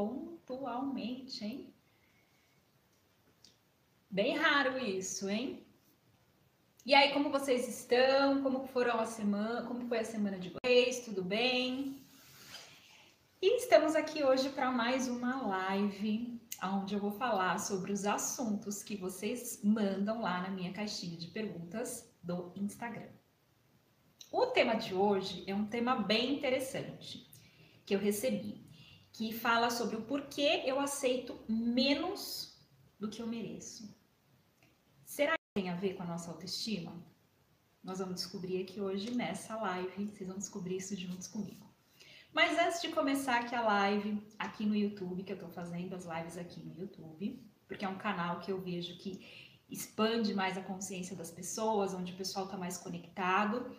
pontualmente, hein? Bem raro isso, hein? E aí, como vocês estão? Como foram a semana? Como foi a semana de vocês? Tudo bem? E estamos aqui hoje para mais uma live, onde eu vou falar sobre os assuntos que vocês mandam lá na minha caixinha de perguntas do Instagram. O tema de hoje é um tema bem interessante que eu recebi, que fala sobre o porquê eu aceito menos do que eu mereço. Será que tem a ver com a nossa autoestima? Nós vamos descobrir aqui hoje nessa live, vocês vão descobrir isso juntos comigo. Mas antes de começar aqui a live, aqui no YouTube, que eu tô fazendo as lives aqui no YouTube, porque é um canal que eu vejo que expande mais a consciência das pessoas, onde o pessoal tá mais conectado.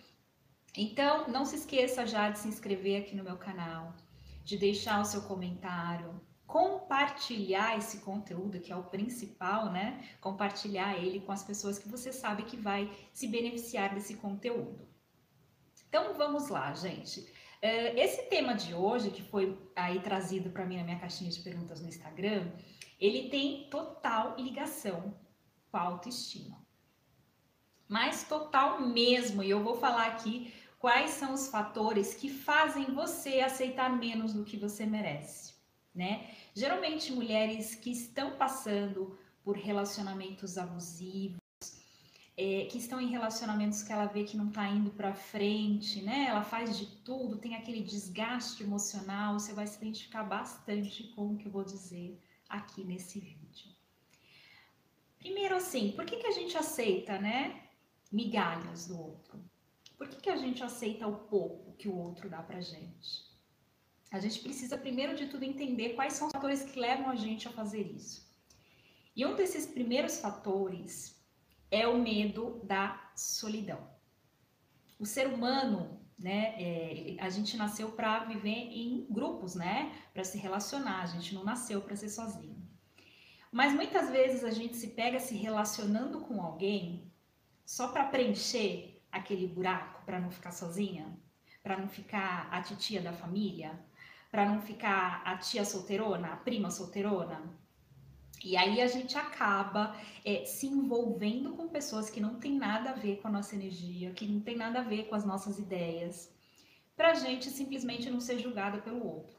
Então, não se esqueça já de se inscrever aqui no meu canal, de deixar o seu comentário, compartilhar esse conteúdo, que é o principal, né? Compartilhar ele com as pessoas que você sabe que vai se beneficiar desse conteúdo. Então, vamos lá, gente. Eh, esse tema de hoje, que foi aí trazido para mim na minha caixinha de perguntas no Instagram, ele tem total ligação com a autoestima. Mas total mesmo, e eu vou falar aqui quais são os fatores que fazem você aceitar menos do que você merece, né? Geralmente mulheres que estão passando por relacionamentos abusivos, é, que estão em relacionamentos que ela vê que não está indo para frente, né? Ela faz de tudo, tem aquele desgaste emocional. Você vai se identificar bastante com o que eu vou dizer aqui nesse vídeo. Primeiro, assim, por que, que a gente aceita, né? Migalhas do outro. Por que, que a gente aceita o pouco que o outro dá pra gente? A gente precisa, primeiro de tudo, entender quais são os fatores que levam a gente a fazer isso. E um desses primeiros fatores é o medo da solidão. O ser humano, né, é, a gente nasceu para viver em grupos, né, para se relacionar, a gente não nasceu para ser sozinho. Mas muitas vezes a gente se pega se relacionando com alguém só para preencher aquele buraco para não ficar sozinha, para não ficar a titia da família, para não ficar a tia solteirona, a prima solteirona. E aí a gente acaba é, se envolvendo com pessoas que não tem nada a ver com a nossa energia, que não tem nada a ver com as nossas ideias, para a gente simplesmente não ser julgada pelo outro.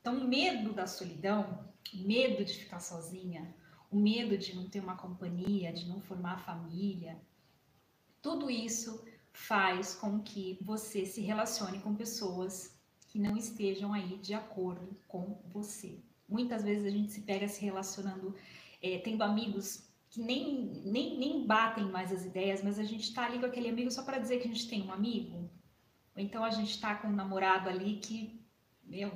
Então, o medo da solidão, o medo de ficar sozinha, o medo de não ter uma companhia, de não formar família, tudo isso faz com que você se relacione com pessoas que não estejam aí de acordo com você. Muitas vezes a gente se pega se relacionando, é, tendo amigos que nem, nem, nem batem mais as ideias, mas a gente está ali com aquele amigo só para dizer que a gente tem um amigo. Ou então a gente está com um namorado ali que, meu,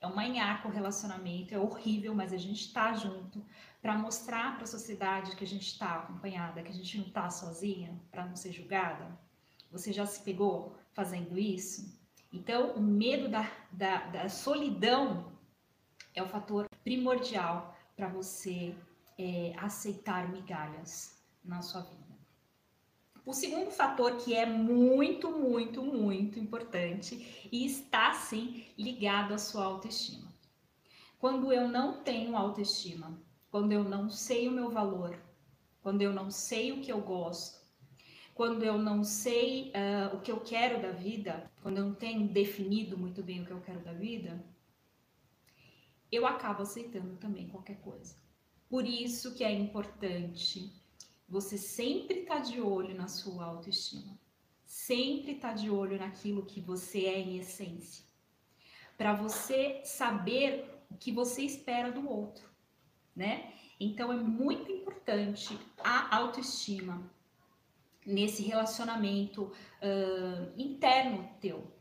é um manhaco o relacionamento, é horrível, mas a gente está junto para mostrar para a sociedade que a gente está acompanhada, que a gente não está sozinha, para não ser julgada. Você já se pegou fazendo isso? Então, o medo da, da, da solidão é o fator primordial para você é, aceitar migalhas na sua vida. O segundo fator que é muito, muito, muito importante e está sim ligado à sua autoestima. Quando eu não tenho autoestima, quando eu não sei o meu valor, quando eu não sei o que eu gosto, quando eu não sei uh, o que eu quero da vida, quando eu não tenho definido muito bem o que eu quero da vida, eu acabo aceitando também qualquer coisa. Por isso que é importante você sempre estar tá de olho na sua autoestima, sempre estar tá de olho naquilo que você é em essência, para você saber o que você espera do outro, né? Então é muito importante a autoestima, nesse relacionamento uh, interno teu.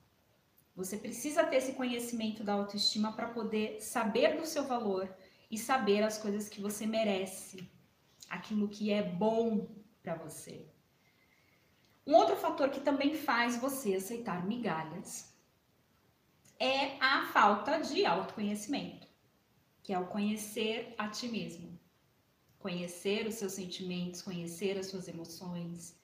Você precisa ter esse conhecimento da autoestima para poder saber do seu valor e saber as coisas que você merece, aquilo que é bom para você. Um outro fator que também faz você aceitar migalhas é a falta de autoconhecimento, que é o conhecer a ti mesmo. Conhecer os seus sentimentos, conhecer as suas emoções,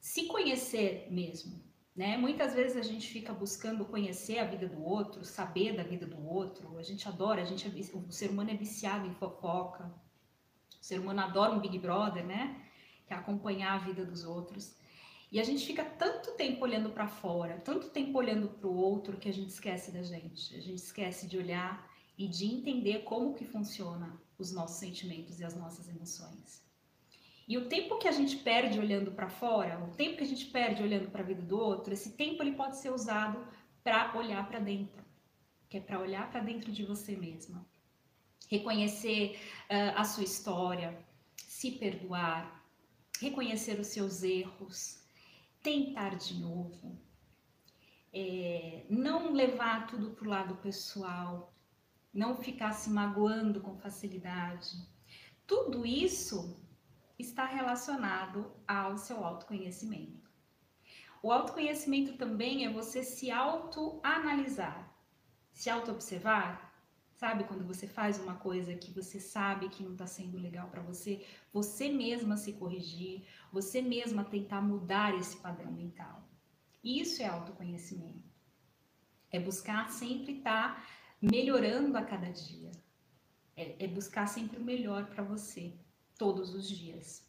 se conhecer mesmo, Né? Muitas vezes a gente fica buscando conhecer a vida do outro, saber da vida do outro. A gente adora, a gente é, o ser humano é viciado em fofoca. O ser humano adora um Big Brother, né? Que é acompanhar a vida dos outros. E a gente fica tanto tempo olhando para fora, tanto tempo olhando para o outro que a gente esquece da gente. A gente esquece de olhar e de entender como que funciona os nossos sentimentos e as nossas emoções. E o tempo que a gente perde olhando para fora, o tempo que a gente perde olhando para a vida do outro, esse tempo ele pode ser usado para olhar para dentro, que é para olhar para dentro de você mesma. Reconhecer uh, a sua história, se perdoar, reconhecer os seus erros, tentar de novo, é, não levar tudo para o lado pessoal, não ficar se magoando com facilidade. Tudo isso está relacionado ao seu autoconhecimento. O autoconhecimento também é você se autoanalisar, se autoobservar. Sabe quando você faz uma coisa que você sabe que não está sendo legal para você, você mesma se corrigir, você mesma tentar mudar esse padrão mental. Isso é autoconhecimento. É buscar sempre estar tá melhorando a cada dia. É, é buscar sempre o melhor para você todos os dias.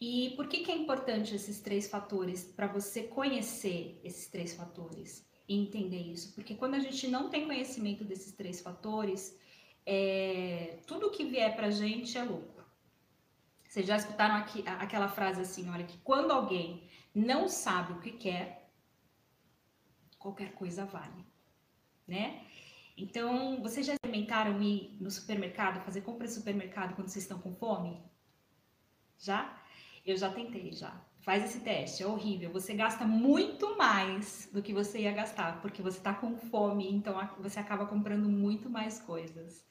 E por que, que é importante esses três fatores? Para você conhecer esses três fatores e entender isso. Porque quando a gente não tem conhecimento desses três fatores, é, tudo que vier para a gente é louco. Vocês já escutaram aqui, aquela frase assim, olha, que quando alguém não sabe o que quer, qualquer coisa vale, né? Então, vocês já experimentaram ir no supermercado, fazer compra de supermercado quando vocês estão com fome? Já? Eu já tentei, já. Faz esse teste, é horrível. Você gasta muito mais do que você ia gastar, porque você está com fome, então você acaba comprando muito mais coisas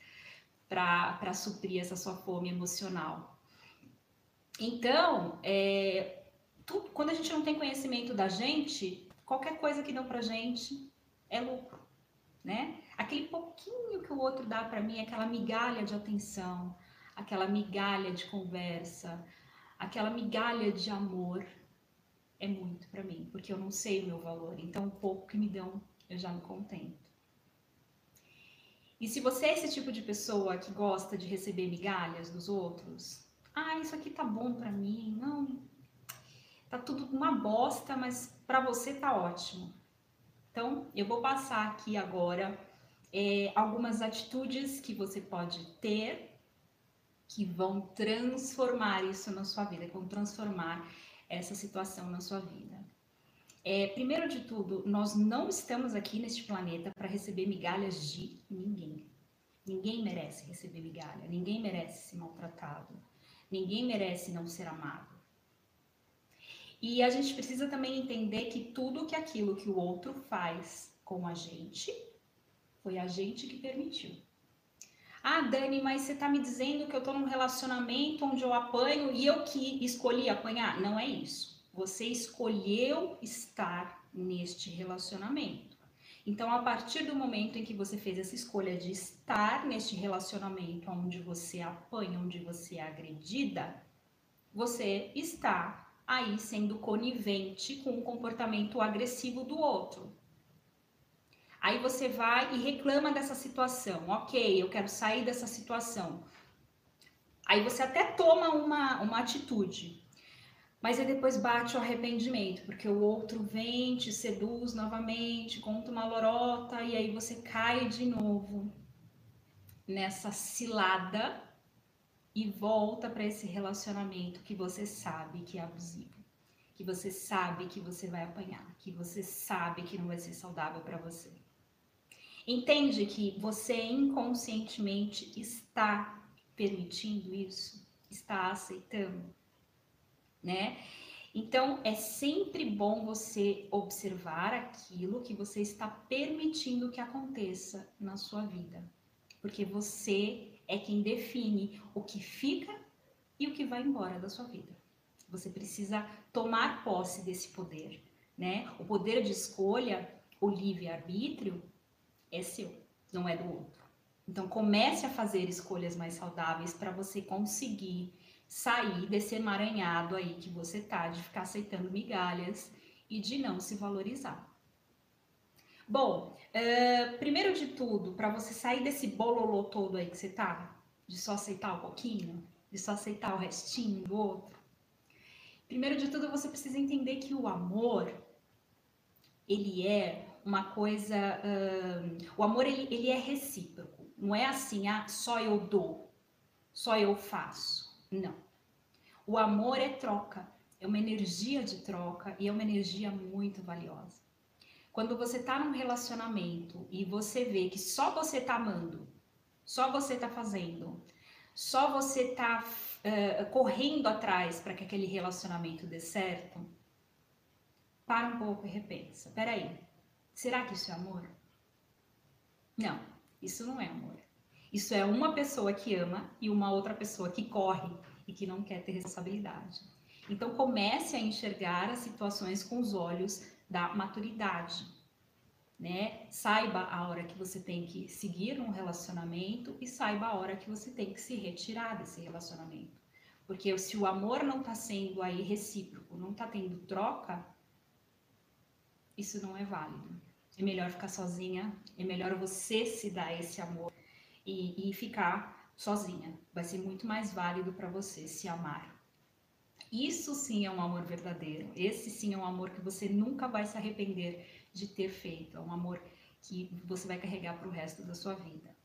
para suprir essa sua fome emocional. Então, é, quando a gente não tem conhecimento da gente, qualquer coisa que dão pra gente é lucro, né? Aquele pouquinho que o outro dá para mim, aquela migalha de atenção, aquela migalha de conversa, aquela migalha de amor, é muito para mim, porque eu não sei o meu valor. Então, o pouco que me dão, eu já me contento. E se você é esse tipo de pessoa que gosta de receber migalhas dos outros, ah, isso aqui tá bom para mim, não, tá tudo uma bosta, mas para você tá ótimo. Então, eu vou passar aqui agora é, algumas atitudes que você pode ter que vão transformar isso na sua vida, que vão transformar essa situação na sua vida. É, primeiro de tudo, nós não estamos aqui neste planeta para receber migalhas de ninguém. Ninguém merece receber migalha, ninguém merece ser maltratado, ninguém merece não ser amado. E a gente precisa também entender que tudo que aquilo que o outro faz com a gente foi a gente que permitiu. Ah, Dani, mas você está me dizendo que eu estou num relacionamento onde eu apanho e eu que escolhi apanhar? Não é isso. Você escolheu estar neste relacionamento. Então, a partir do momento em que você fez essa escolha de estar neste relacionamento onde você apanha, onde você é agredida, você está aí sendo conivente com o comportamento agressivo do outro. Aí você vai e reclama dessa situação. Ok, eu quero sair dessa situação. Aí você até toma uma, uma atitude, mas aí depois bate o arrependimento, porque o outro vem, te seduz novamente, conta uma lorota, e aí você cai de novo nessa cilada e volta para esse relacionamento que você sabe que é abusivo, que você sabe que você vai apanhar, que você sabe que não vai ser saudável para você. Entende que você inconscientemente está permitindo isso, está aceitando, né? Então é sempre bom você observar aquilo que você está permitindo que aconteça na sua vida, porque você é quem define o que fica e o que vai embora da sua vida. Você precisa tomar posse desse poder, né? O poder de escolha, o livre-arbítrio, é seu, não é do outro. Então comece a fazer escolhas mais saudáveis para você conseguir sair desse emaranhado aí que você tá de ficar aceitando migalhas e de não se valorizar. Bom, uh, primeiro de tudo, para você sair desse bololô todo aí que você tá, de só aceitar um pouquinho, de só aceitar o restinho do outro, primeiro de tudo você precisa entender que o amor, ele é uma coisa, uh, o amor ele, ele é recíproco, não é assim, ah, só eu dou, só eu faço, não. O amor é troca, é uma energia de troca e é uma energia muito valiosa. Quando você está num relacionamento e você vê que só você está amando, só você está fazendo, só você está uh, correndo atrás para que aquele relacionamento dê certo, para um pouco e repensa. Peraí, será que isso é amor? Não, isso não é amor. Isso é uma pessoa que ama e uma outra pessoa que corre e que não quer ter responsabilidade. Então comece a enxergar as situações com os olhos da maturidade, né? Saiba a hora que você tem que seguir um relacionamento e saiba a hora que você tem que se retirar desse relacionamento. Porque se o amor não está sendo aí recíproco, não está tendo troca, isso não é válido. É melhor ficar sozinha, é melhor você se dar esse amor e, e ficar sozinha. Vai ser muito mais válido para você se amar. Isso sim é um amor verdadeiro. Esse sim é um amor que você nunca vai se arrepender de ter feito. É um amor que você vai carregar para o resto da sua vida.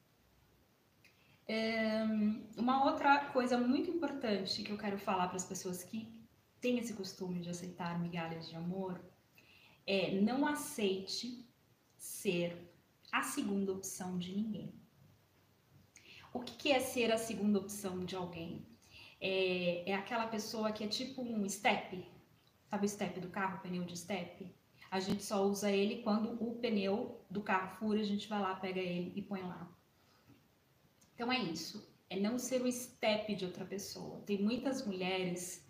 Uma outra coisa muito importante que eu quero falar para as pessoas que têm esse costume de aceitar migalhas de amor é não aceite ser a segunda opção de ninguém. O que é ser a segunda opção de alguém? é, é aquela pessoa que é tipo um step, sabe o step do carro, pneu de step? A gente só usa ele quando o pneu do carro fura, a gente vai lá, pega ele e põe lá. Então é isso, é não ser o step de outra pessoa. Tem muitas mulheres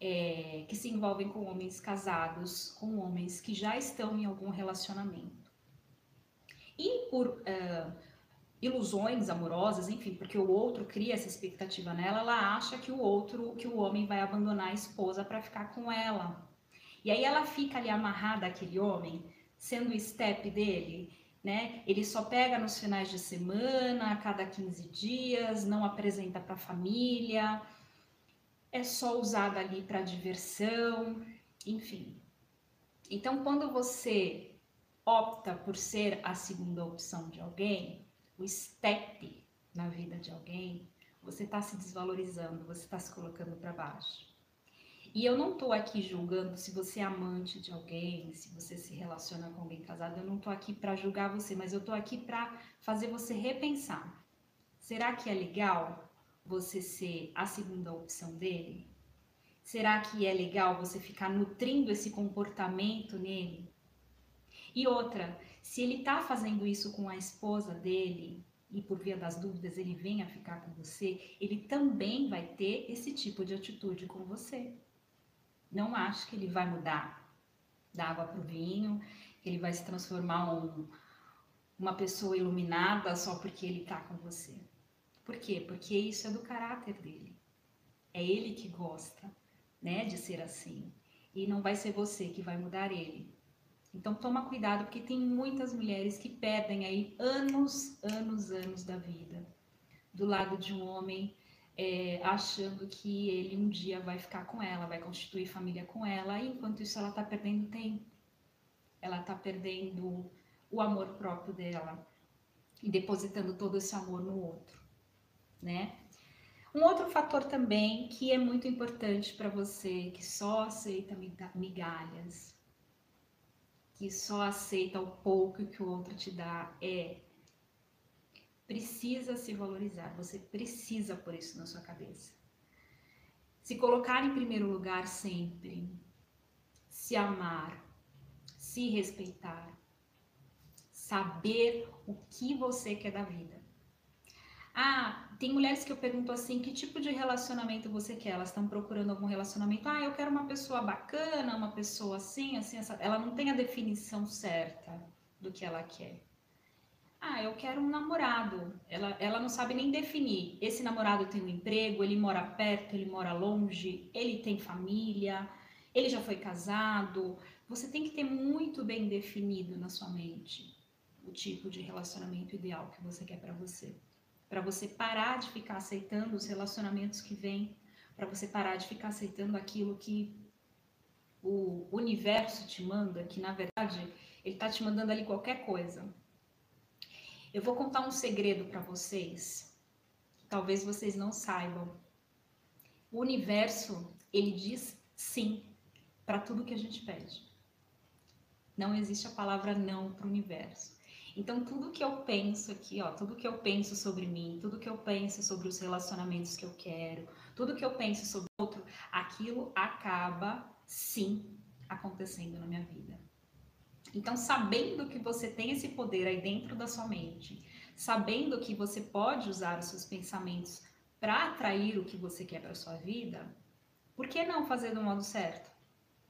é, que se envolvem com homens casados, com homens que já estão em algum relacionamento. E por uh, ilusões amorosas, enfim, porque o outro cria essa expectativa nela, ela acha que o outro, que o homem vai abandonar a esposa para ficar com ela. E aí ela fica ali amarrada àquele homem, sendo o step dele, né? Ele só pega nos finais de semana, a cada 15 dias, não apresenta para a família, é só usada ali para diversão, enfim. Então, quando você opta por ser a segunda opção de alguém, o step na vida de alguém, você está se desvalorizando, você está se colocando para baixo. E eu não estou aqui julgando se você é amante de alguém, se você se relaciona com alguém casado, eu não estou aqui para julgar você, mas eu estou aqui para fazer você repensar. Será que é legal você ser a segunda opção dele? Será que é legal você ficar nutrindo esse comportamento nele? E outra, se ele está fazendo isso com a esposa dele e por via das dúvidas ele vem a ficar com você, ele também vai ter esse tipo de atitude com você. Não acho que ele vai mudar da água para o vinho, que ele vai se transformar um, uma pessoa iluminada só porque ele está com você. Por quê? Porque isso é do caráter dele. É ele que gosta, né, de ser assim. E não vai ser você que vai mudar ele. Então toma cuidado porque tem muitas mulheres que perdem aí anos, anos, anos da vida do lado de um homem é, achando que ele um dia vai ficar com ela, vai constituir família com ela, e enquanto isso ela está perdendo tempo, ela está perdendo o amor próprio dela e depositando todo esse amor no outro, né? Um outro fator também que é muito importante para você que só aceita migalhas, que só aceita o pouco que o outro te dá é precisa se valorizar, você precisa pôr isso na sua cabeça. Se colocar em primeiro lugar sempre, se amar, se respeitar, saber o que você quer da vida. Ah, tem mulheres que eu pergunto assim, que tipo de relacionamento você quer? Elas estão procurando algum relacionamento. Ah, eu quero uma pessoa bacana, uma pessoa assim, assim, essa. Ela não tem a definição certa do que ela quer. Ah, eu quero um namorado. Ela, ela não sabe nem definir. Esse namorado tem um emprego, ele mora perto, ele mora longe, ele tem família, ele já foi casado, você tem que ter muito bem definido na sua mente o tipo de relacionamento ideal que você quer para você. Para você parar de ficar aceitando os relacionamentos que vêm, para você parar de ficar aceitando aquilo que o universo te manda, que na verdade ele está te mandando ali qualquer coisa. Eu vou contar um segredo para vocês, que talvez vocês não saibam. O universo, ele diz sim para tudo que a gente pede. Não existe a palavra não para o universo. Então, tudo que eu penso aqui, ó, tudo que eu penso sobre mim, tudo que eu penso sobre os relacionamentos que eu quero, tudo que eu penso sobre outro, aquilo acaba sim acontecendo na minha vida. Então, sabendo que você tem esse poder aí dentro da sua mente, sabendo que você pode usar os seus pensamentos para atrair o que você quer para sua vida, por que não fazer do modo certo,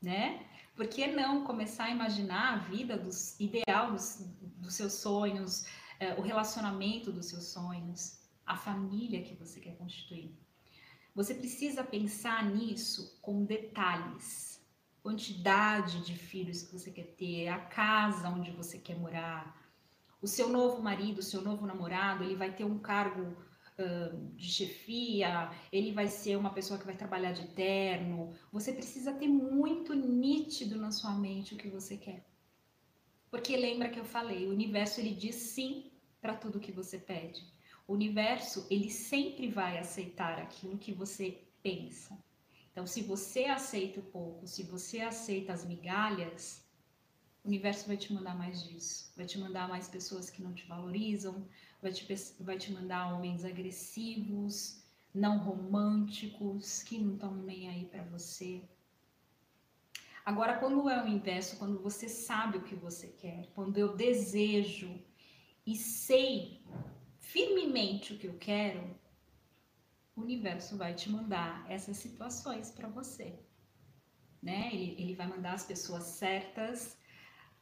né? Por que não começar a imaginar a vida dos ideal dos, dos seus sonhos, é, o relacionamento dos seus sonhos, a família que você quer constituir? Você precisa pensar nisso com detalhes. Quantidade de filhos que você quer ter, a casa onde você quer morar, o seu novo marido, o seu novo namorado, ele vai ter um cargo de chefia, ele vai ser uma pessoa que vai trabalhar de terno. Você precisa ter muito nítido na sua mente o que você quer. Porque lembra que eu falei, o universo ele diz sim para tudo que você pede. O universo, ele sempre vai aceitar aquilo que você pensa. Então, se você aceita o pouco, se você aceita as migalhas, o universo vai te mandar mais disso. Vai te mandar mais pessoas que não te valorizam, vai te, vai te mandar homens agressivos, não românticos, que não estão nem aí para você. Agora, quando é o inverso, quando você sabe o que você quer, quando eu desejo e sei firmemente o que eu quero, o universo vai te mandar essas situações para você. Né? Ele, ele vai mandar as pessoas certas,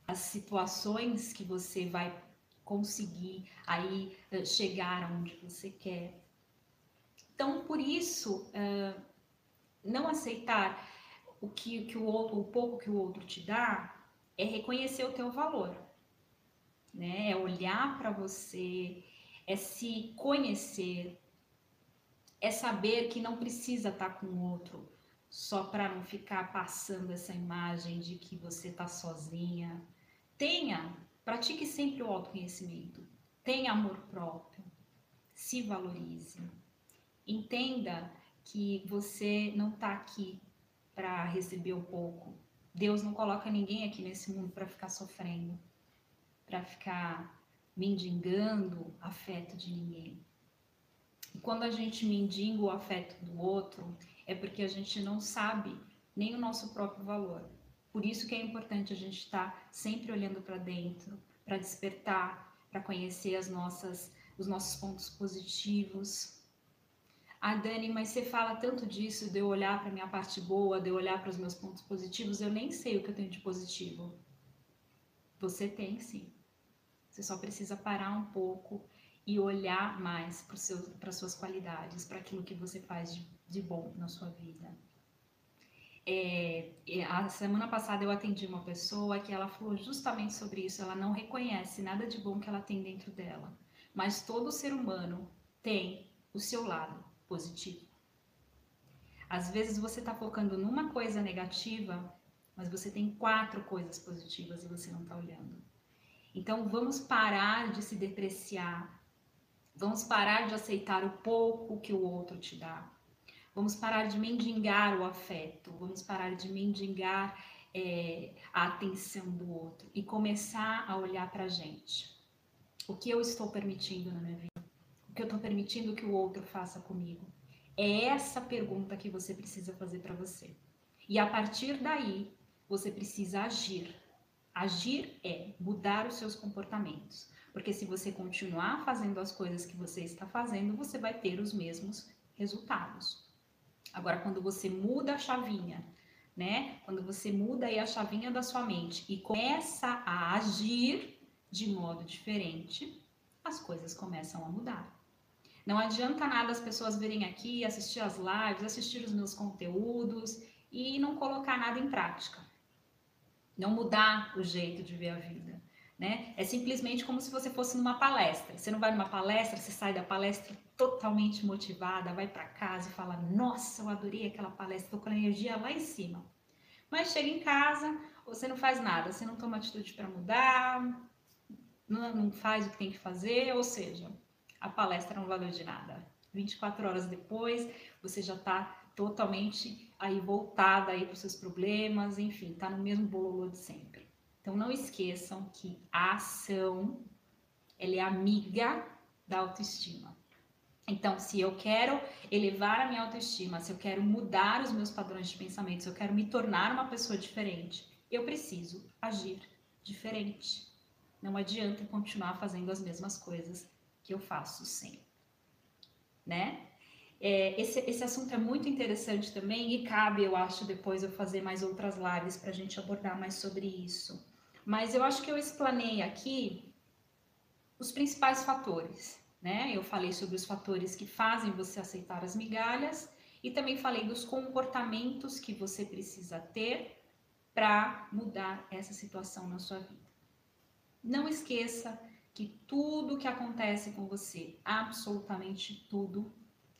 as situações que você vai conseguir aí uh, chegar aonde você quer. Então, por isso, uh, não aceitar o que, que o outro, o pouco que o outro te dá, é reconhecer o teu valor, né? É olhar para você, é se conhecer, é saber que não precisa estar tá com o outro só para não ficar passando essa imagem de que você está sozinha. Tenha Pratique sempre o autoconhecimento. Tenha amor próprio. Se valorize. Entenda que você não está aqui para receber o pouco. Deus não coloca ninguém aqui nesse mundo para ficar sofrendo, para ficar mendigando afeto de ninguém. E quando a gente mendiga o afeto do outro, é porque a gente não sabe nem o nosso próprio valor. Por isso que é importante a gente estar tá sempre olhando para dentro, para despertar, para conhecer as nossas, os nossos pontos positivos. Ah, Dani, mas você fala tanto disso, de eu olhar para minha parte boa, de eu olhar para os meus pontos positivos, eu nem sei o que eu tenho de positivo. Você tem sim. Você só precisa parar um pouco e olhar mais para as suas qualidades, para aquilo que você faz de, de bom na sua vida. É, a semana passada eu atendi uma pessoa que ela falou justamente sobre isso. Ela não reconhece nada de bom que ela tem dentro dela, mas todo ser humano tem o seu lado positivo. Às vezes você está focando numa coisa negativa, mas você tem quatro coisas positivas e você não está olhando. Então vamos parar de se depreciar, vamos parar de aceitar o pouco que o outro te dá Vamos parar de mendigar o afeto, vamos parar de mendigar é, a atenção do outro e começar a olhar para a gente. O que eu estou permitindo na minha vida? O que eu estou permitindo que o outro faça comigo? É essa pergunta que você precisa fazer para você. E a partir daí, você precisa agir. Agir é mudar os seus comportamentos. Porque se você continuar fazendo as coisas que você está fazendo, você vai ter os mesmos resultados. Agora, quando você muda a chavinha, né? Quando você muda aí a chavinha da sua mente e começa a agir de modo diferente, as coisas começam a mudar. Não adianta nada as pessoas virem aqui, assistir as lives, assistir os meus conteúdos e não colocar nada em prática. não mudar o jeito de ver a vida. Né? É simplesmente como se você fosse numa palestra. Você não vai numa palestra, você sai da palestra totalmente motivada, vai para casa e fala: Nossa, eu adorei aquela palestra, estou com a energia lá em cima. Mas chega em casa, você não faz nada, você não toma atitude para mudar, não, não faz o que tem que fazer, ou seja, a palestra não valeu de nada. 24 horas depois, você já está totalmente aí voltada aí para seus problemas, enfim, está no mesmo bololô de sempre. Então não esqueçam que a ação ela é amiga da autoestima. Então, se eu quero elevar a minha autoestima, se eu quero mudar os meus padrões de pensamento, se eu quero me tornar uma pessoa diferente, eu preciso agir diferente. Não adianta continuar fazendo as mesmas coisas que eu faço sempre, né? É, esse, esse assunto é muito interessante também e cabe, eu acho, depois eu fazer mais outras lives para a gente abordar mais sobre isso. Mas eu acho que eu explanei aqui os principais fatores, né? Eu falei sobre os fatores que fazem você aceitar as migalhas e também falei dos comportamentos que você precisa ter para mudar essa situação na sua vida. Não esqueça que tudo que acontece com você, absolutamente tudo,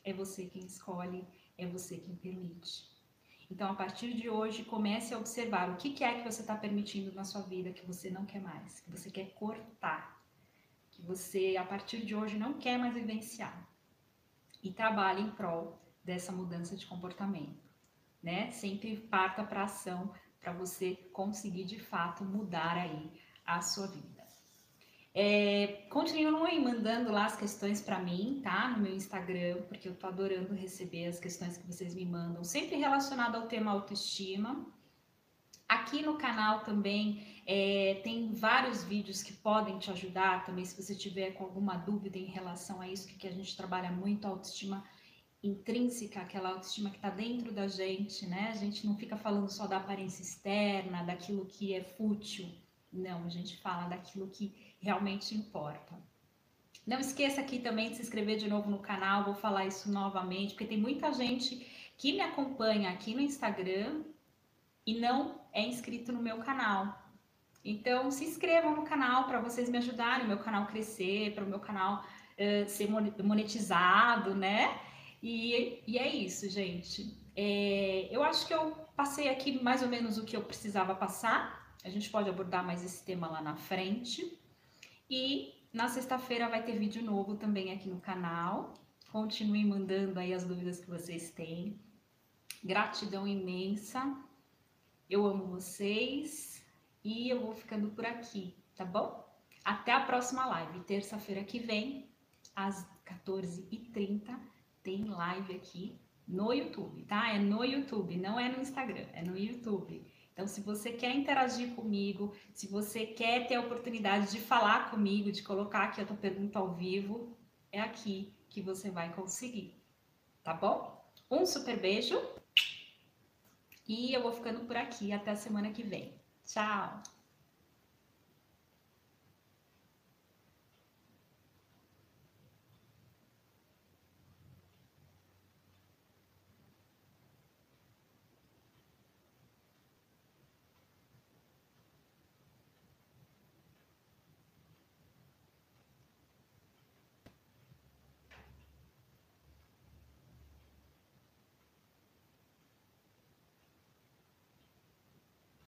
é você quem escolhe, é você quem permite. Então, a partir de hoje, comece a observar o que é que você está permitindo na sua vida que você não quer mais, que você quer cortar, que você, a partir de hoje, não quer mais vivenciar. E trabalhe em prol dessa mudança de comportamento, né? Sempre parta para ação para você conseguir de fato mudar aí a sua vida. É, continuem mandando lá as questões para mim, tá? No meu Instagram, porque eu tô adorando receber as questões que vocês me mandam, sempre relacionado ao tema autoestima. Aqui no canal também é, tem vários vídeos que podem te ajudar também, se você tiver com alguma dúvida em relação a isso, que a gente trabalha muito a autoestima intrínseca, aquela autoestima que está dentro da gente, né? A gente não fica falando só da aparência externa, daquilo que é fútil, não, a gente fala daquilo que realmente importa. Não esqueça aqui também de se inscrever de novo no canal, vou falar isso novamente, porque tem muita gente que me acompanha aqui no Instagram e não é inscrito no meu canal. Então, se inscrevam no canal para vocês me ajudarem, meu canal crescer, para o meu canal uh, ser monetizado, né? E, e é isso, gente. É, eu acho que eu passei aqui mais ou menos o que eu precisava passar. A gente pode abordar mais esse tema lá na frente. E na sexta-feira vai ter vídeo novo também aqui no canal. Continue mandando aí as dúvidas que vocês têm. Gratidão imensa. Eu amo vocês e eu vou ficando por aqui, tá bom? Até a próxima live, terça-feira que vem, às 14h30, tem live aqui no YouTube, tá? É no YouTube, não é no Instagram, é no YouTube. Então, se você quer interagir comigo, se você quer ter a oportunidade de falar comigo, de colocar aqui a tua pergunta ao vivo, é aqui que você vai conseguir, tá bom? Um super beijo e eu vou ficando por aqui até a semana que vem. Tchau!